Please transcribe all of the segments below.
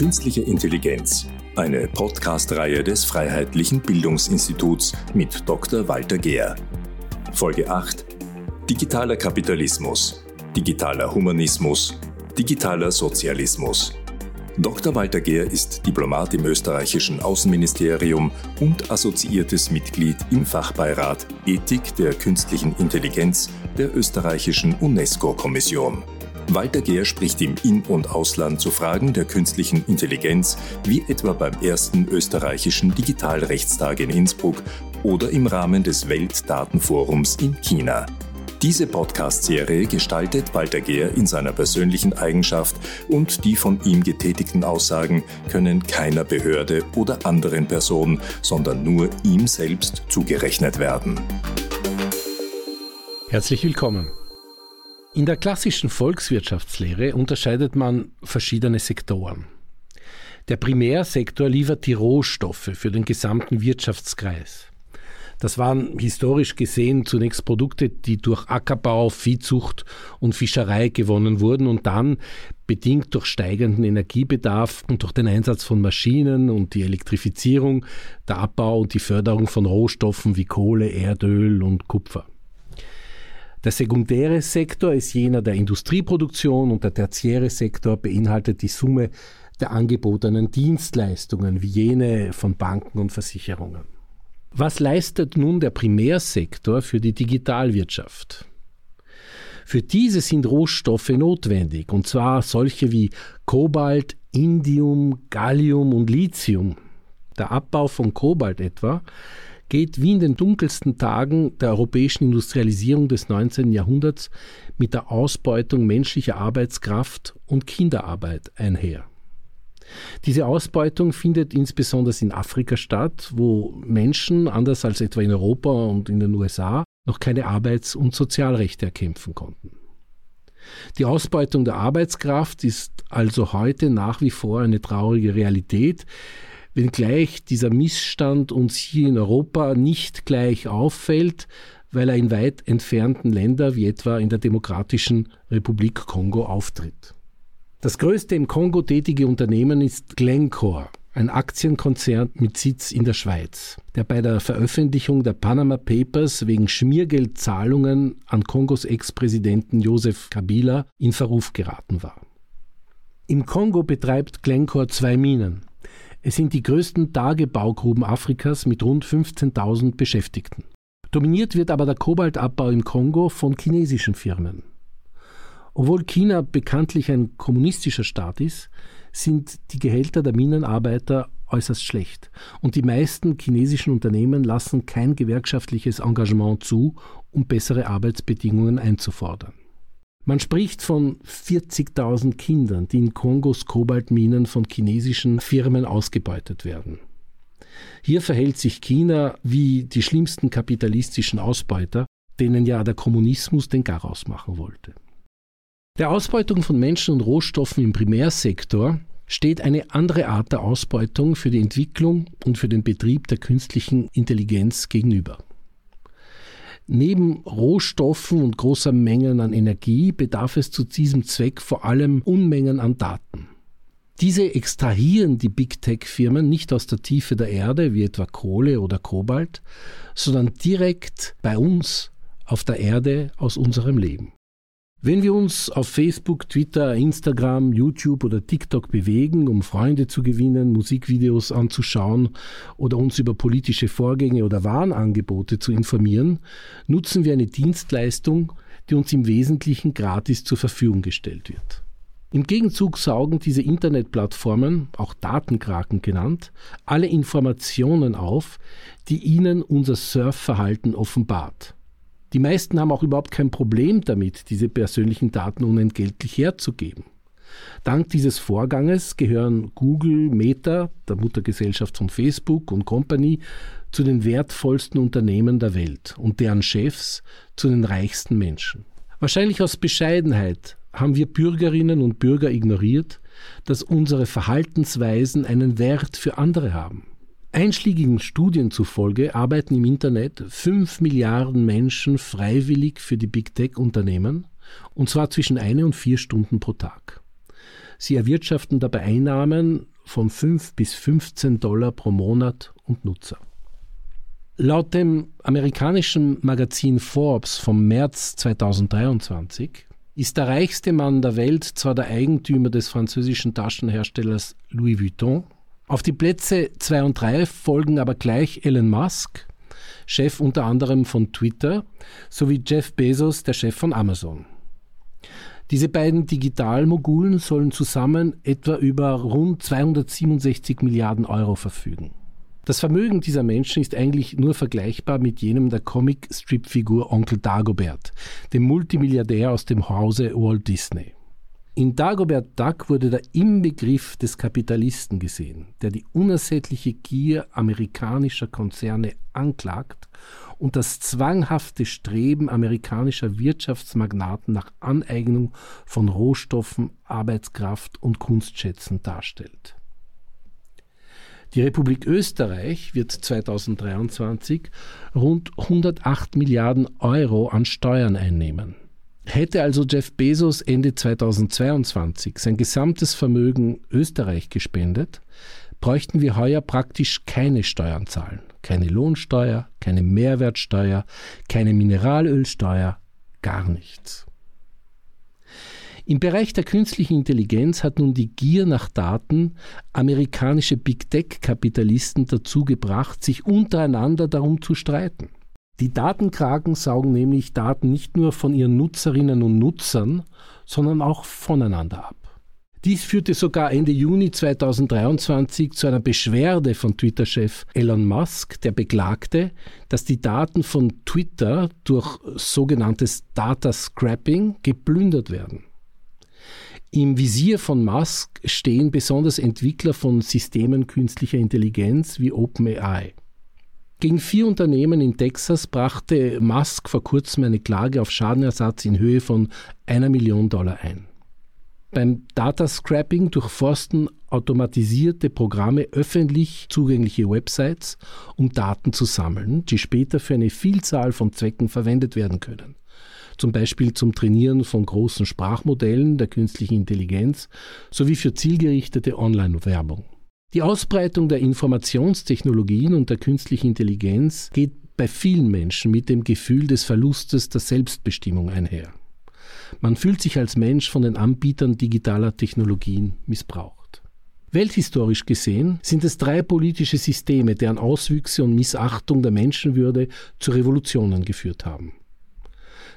Künstliche Intelligenz, eine Podcast-Reihe des Freiheitlichen Bildungsinstituts mit Dr. Walter Gehr. Folge 8: Digitaler Kapitalismus, digitaler Humanismus, digitaler Sozialismus. Dr. Walter Gehr ist Diplomat im österreichischen Außenministerium und assoziiertes Mitglied im Fachbeirat Ethik der künstlichen Intelligenz der österreichischen UNESCO-Kommission. Walter Gehr spricht im In- und Ausland zu Fragen der künstlichen Intelligenz, wie etwa beim ersten österreichischen Digitalrechtstag in Innsbruck oder im Rahmen des Weltdatenforums in China. Diese Podcast-Serie gestaltet Walter Gehr in seiner persönlichen Eigenschaft und die von ihm getätigten Aussagen können keiner Behörde oder anderen Person, sondern nur ihm selbst zugerechnet werden. Herzlich willkommen. In der klassischen Volkswirtschaftslehre unterscheidet man verschiedene Sektoren. Der Primärsektor liefert die Rohstoffe für den gesamten Wirtschaftskreis. Das waren historisch gesehen zunächst Produkte, die durch Ackerbau, Viehzucht und Fischerei gewonnen wurden und dann, bedingt durch steigenden Energiebedarf und durch den Einsatz von Maschinen und die Elektrifizierung, der Abbau und die Förderung von Rohstoffen wie Kohle, Erdöl und Kupfer. Der sekundäre Sektor ist jener der Industrieproduktion und der tertiäre Sektor beinhaltet die Summe der angebotenen Dienstleistungen wie jene von Banken und Versicherungen. Was leistet nun der Primärsektor für die Digitalwirtschaft? Für diese sind Rohstoffe notwendig, und zwar solche wie Kobalt, Indium, Gallium und Lithium. Der Abbau von Kobalt etwa geht wie in den dunkelsten Tagen der europäischen Industrialisierung des 19. Jahrhunderts mit der Ausbeutung menschlicher Arbeitskraft und Kinderarbeit einher. Diese Ausbeutung findet insbesondere in Afrika statt, wo Menschen, anders als etwa in Europa und in den USA, noch keine Arbeits- und Sozialrechte erkämpfen konnten. Die Ausbeutung der Arbeitskraft ist also heute nach wie vor eine traurige Realität, wenngleich dieser Missstand uns hier in Europa nicht gleich auffällt, weil er in weit entfernten Ländern wie etwa in der Demokratischen Republik Kongo auftritt. Das größte im Kongo tätige Unternehmen ist Glencore, ein Aktienkonzern mit Sitz in der Schweiz, der bei der Veröffentlichung der Panama Papers wegen Schmiergeldzahlungen an Kongos Ex-Präsidenten Joseph Kabila in Verruf geraten war. Im Kongo betreibt Glencore zwei Minen. Es sind die größten Tagebaugruben Afrikas mit rund 15.000 Beschäftigten. Dominiert wird aber der Kobaltabbau im Kongo von chinesischen Firmen. Obwohl China bekanntlich ein kommunistischer Staat ist, sind die Gehälter der Minenarbeiter äußerst schlecht. Und die meisten chinesischen Unternehmen lassen kein gewerkschaftliches Engagement zu, um bessere Arbeitsbedingungen einzufordern. Man spricht von 40.000 Kindern, die in Kongos Kobaltminen von chinesischen Firmen ausgebeutet werden. Hier verhält sich China wie die schlimmsten kapitalistischen Ausbeuter, denen ja der Kommunismus den Garaus machen wollte. Der Ausbeutung von Menschen und Rohstoffen im Primärsektor steht eine andere Art der Ausbeutung für die Entwicklung und für den Betrieb der künstlichen Intelligenz gegenüber. Neben Rohstoffen und großer Mengen an Energie bedarf es zu diesem Zweck vor allem Unmengen an Daten. Diese extrahieren die Big Tech-Firmen nicht aus der Tiefe der Erde, wie etwa Kohle oder Kobalt, sondern direkt bei uns auf der Erde aus unserem Leben. Wenn wir uns auf Facebook, Twitter, Instagram, YouTube oder TikTok bewegen, um Freunde zu gewinnen, Musikvideos anzuschauen oder uns über politische Vorgänge oder Warenangebote zu informieren, nutzen wir eine Dienstleistung, die uns im Wesentlichen gratis zur Verfügung gestellt wird. Im Gegenzug saugen diese Internetplattformen, auch Datenkraken genannt, alle Informationen auf, die ihnen unser Surfverhalten offenbart. Die meisten haben auch überhaupt kein Problem damit, diese persönlichen Daten unentgeltlich herzugeben. Dank dieses Vorganges gehören Google, Meta, der Muttergesellschaft von Facebook und Company, zu den wertvollsten Unternehmen der Welt und deren Chefs zu den reichsten Menschen. Wahrscheinlich aus Bescheidenheit haben wir Bürgerinnen und Bürger ignoriert, dass unsere Verhaltensweisen einen Wert für andere haben. Einschlägigen Studien zufolge arbeiten im Internet 5 Milliarden Menschen freiwillig für die Big Tech-Unternehmen, und zwar zwischen eine und vier Stunden pro Tag. Sie erwirtschaften dabei Einnahmen von 5 bis 15 Dollar pro Monat und Nutzer. Laut dem amerikanischen Magazin Forbes vom März 2023 ist der reichste Mann der Welt zwar der Eigentümer des französischen Taschenherstellers Louis Vuitton, auf die Plätze 2 und 3 folgen aber gleich Elon Musk, Chef unter anderem von Twitter, sowie Jeff Bezos, der Chef von Amazon. Diese beiden Digitalmogulen sollen zusammen etwa über rund 267 Milliarden Euro verfügen. Das Vermögen dieser Menschen ist eigentlich nur vergleichbar mit jenem der Comic-Strip-Figur Onkel Dagobert, dem Multimilliardär aus dem Hause Walt Disney. In Dagobert Duck wurde der Inbegriff des Kapitalisten gesehen, der die unersättliche Gier amerikanischer Konzerne anklagt und das zwanghafte Streben amerikanischer Wirtschaftsmagnaten nach Aneignung von Rohstoffen, Arbeitskraft und Kunstschätzen darstellt. Die Republik Österreich wird 2023 rund 108 Milliarden Euro an Steuern einnehmen. Hätte also Jeff Bezos Ende 2022 sein gesamtes Vermögen Österreich gespendet, bräuchten wir heuer praktisch keine Steuern zahlen. Keine Lohnsteuer, keine Mehrwertsteuer, keine Mineralölsteuer, gar nichts. Im Bereich der künstlichen Intelligenz hat nun die Gier nach Daten amerikanische Big Tech-Kapitalisten dazu gebracht, sich untereinander darum zu streiten. Die Datenkraken saugen nämlich Daten nicht nur von ihren Nutzerinnen und Nutzern, sondern auch voneinander ab. Dies führte sogar Ende Juni 2023 zu einer Beschwerde von Twitter-Chef Elon Musk, der beklagte, dass die Daten von Twitter durch sogenanntes Data Scrapping geplündert werden. Im Visier von Musk stehen besonders Entwickler von Systemen künstlicher Intelligenz wie OpenAI. Gegen vier Unternehmen in Texas brachte Musk vor kurzem eine Klage auf Schadenersatz in Höhe von einer Million Dollar ein. Beim Data Scrapping durchforsten automatisierte Programme öffentlich zugängliche Websites, um Daten zu sammeln, die später für eine Vielzahl von Zwecken verwendet werden können zum Beispiel zum Trainieren von großen Sprachmodellen der künstlichen Intelligenz sowie für zielgerichtete Online-Werbung. Die Ausbreitung der Informationstechnologien und der künstlichen Intelligenz geht bei vielen Menschen mit dem Gefühl des Verlustes der Selbstbestimmung einher. Man fühlt sich als Mensch von den Anbietern digitaler Technologien missbraucht. Welthistorisch gesehen sind es drei politische Systeme, deren Auswüchse und Missachtung der Menschenwürde zu Revolutionen geführt haben.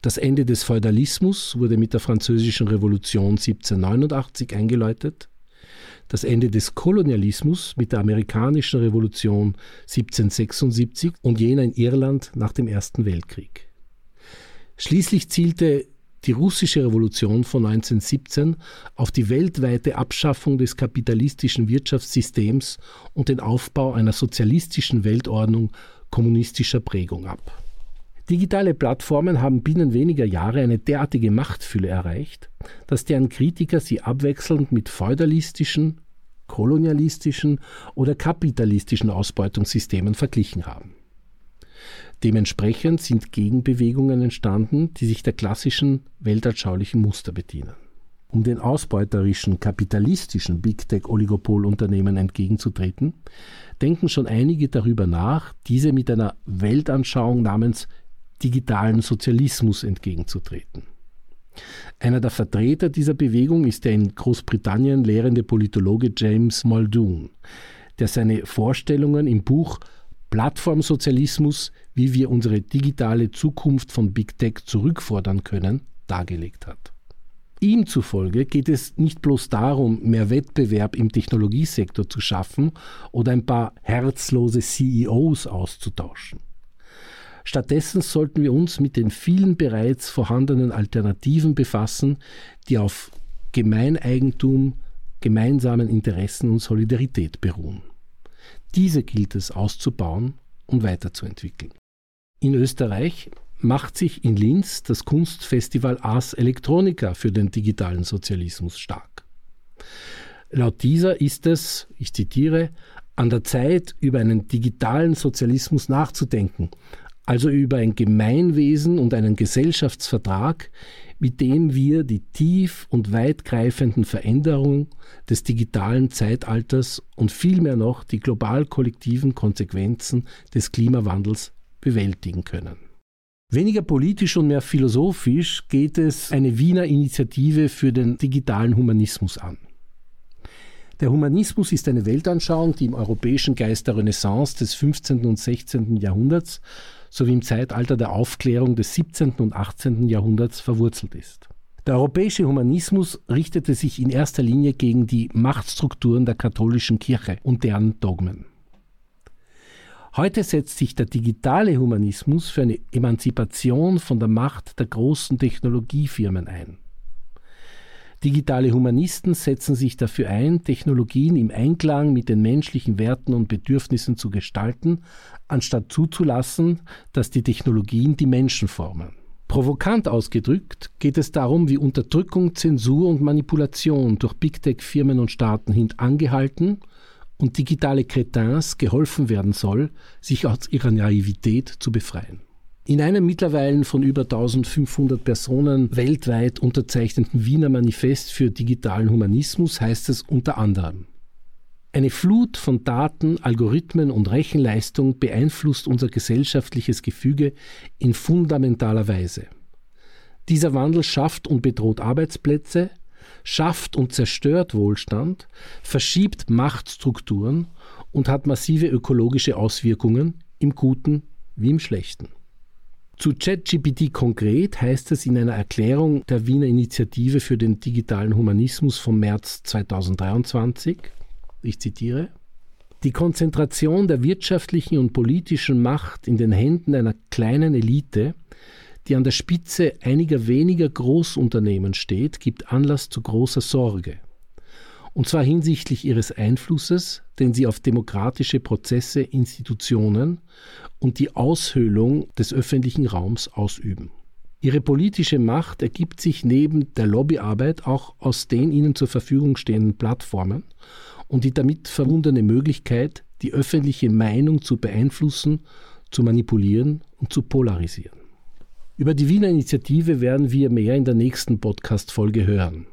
Das Ende des Feudalismus wurde mit der Französischen Revolution 1789 eingeläutet, das Ende des Kolonialismus mit der Amerikanischen Revolution 1776 und jener in Irland nach dem Ersten Weltkrieg. Schließlich zielte die russische Revolution von 1917 auf die weltweite Abschaffung des kapitalistischen Wirtschaftssystems und den Aufbau einer sozialistischen Weltordnung kommunistischer Prägung ab. Digitale Plattformen haben binnen weniger Jahre eine derartige Machtfülle erreicht, dass deren Kritiker sie abwechselnd mit feudalistischen, kolonialistischen oder kapitalistischen Ausbeutungssystemen verglichen haben. Dementsprechend sind Gegenbewegungen entstanden, die sich der klassischen weltanschaulichen Muster bedienen. Um den ausbeuterischen kapitalistischen Big Tech-Oligopolunternehmen entgegenzutreten, denken schon einige darüber nach, diese mit einer Weltanschauung namens digitalen Sozialismus entgegenzutreten. Einer der Vertreter dieser Bewegung ist der in Großbritannien lehrende Politologe James Muldoon, der seine Vorstellungen im Buch Plattformsozialismus, wie wir unsere digitale Zukunft von Big Tech zurückfordern können, dargelegt hat. Ihm zufolge geht es nicht bloß darum, mehr Wettbewerb im Technologiesektor zu schaffen oder ein paar herzlose CEOs auszutauschen. Stattdessen sollten wir uns mit den vielen bereits vorhandenen Alternativen befassen, die auf Gemeineigentum, gemeinsamen Interessen und Solidarität beruhen. Diese gilt es auszubauen und weiterzuentwickeln. In Österreich macht sich in Linz das Kunstfestival Ars Electronica für den digitalen Sozialismus stark. Laut dieser ist es, ich zitiere, an der Zeit, über einen digitalen Sozialismus nachzudenken, also über ein Gemeinwesen und einen Gesellschaftsvertrag, mit dem wir die tief und weitgreifenden Veränderungen des digitalen Zeitalters und vielmehr noch die global kollektiven Konsequenzen des Klimawandels bewältigen können. Weniger politisch und mehr philosophisch geht es eine Wiener Initiative für den digitalen Humanismus an. Der Humanismus ist eine Weltanschauung, die im europäischen Geist der Renaissance des 15. und 16. Jahrhunderts sowie im Zeitalter der Aufklärung des 17. und 18. Jahrhunderts verwurzelt ist. Der europäische Humanismus richtete sich in erster Linie gegen die Machtstrukturen der katholischen Kirche und deren Dogmen. Heute setzt sich der digitale Humanismus für eine Emanzipation von der Macht der großen Technologiefirmen ein. Digitale Humanisten setzen sich dafür ein, Technologien im Einklang mit den menschlichen Werten und Bedürfnissen zu gestalten, anstatt zuzulassen, dass die Technologien die Menschen formen. Provokant ausgedrückt geht es darum, wie Unterdrückung, Zensur und Manipulation durch Big Tech-Firmen und Staaten hin angehalten und digitale Cretins geholfen werden soll, sich aus ihrer Naivität zu befreien. In einem mittlerweile von über 1500 Personen weltweit unterzeichneten Wiener Manifest für digitalen Humanismus heißt es unter anderem, eine Flut von Daten, Algorithmen und Rechenleistung beeinflusst unser gesellschaftliches Gefüge in fundamentaler Weise. Dieser Wandel schafft und bedroht Arbeitsplätze, schafft und zerstört Wohlstand, verschiebt Machtstrukturen und hat massive ökologische Auswirkungen im Guten wie im Schlechten. Zu ChatGPT konkret heißt es in einer Erklärung der Wiener Initiative für den digitalen Humanismus vom März 2023, ich zitiere, die Konzentration der wirtschaftlichen und politischen Macht in den Händen einer kleinen Elite, die an der Spitze einiger weniger Großunternehmen steht, gibt Anlass zu großer Sorge. Und zwar hinsichtlich ihres Einflusses, den sie auf demokratische Prozesse, Institutionen und die Aushöhlung des öffentlichen Raums ausüben. Ihre politische Macht ergibt sich neben der Lobbyarbeit auch aus den ihnen zur Verfügung stehenden Plattformen und die damit verbundene Möglichkeit, die öffentliche Meinung zu beeinflussen, zu manipulieren und zu polarisieren. Über die Wiener Initiative werden wir mehr in der nächsten Podcast-Folge hören.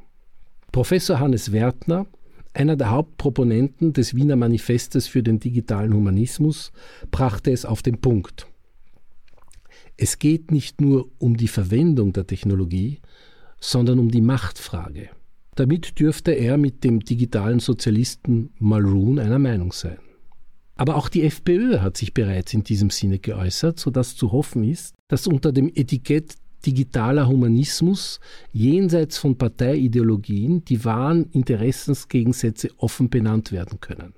Professor Hannes Wertner einer der Hauptproponenten des Wiener Manifestes für den digitalen Humanismus brachte es auf den Punkt. Es geht nicht nur um die Verwendung der Technologie, sondern um die Machtfrage. Damit dürfte er mit dem digitalen Sozialisten Mulroon einer Meinung sein. Aber auch die FPÖ hat sich bereits in diesem Sinne geäußert, sodass zu hoffen ist, dass unter dem Etikett digitaler Humanismus jenseits von Parteiideologien die wahren Interessensgegensätze offen benannt werden können.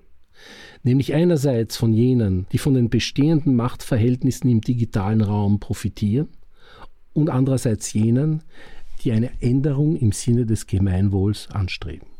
Nämlich einerseits von jenen, die von den bestehenden Machtverhältnissen im digitalen Raum profitieren und andererseits jenen, die eine Änderung im Sinne des Gemeinwohls anstreben.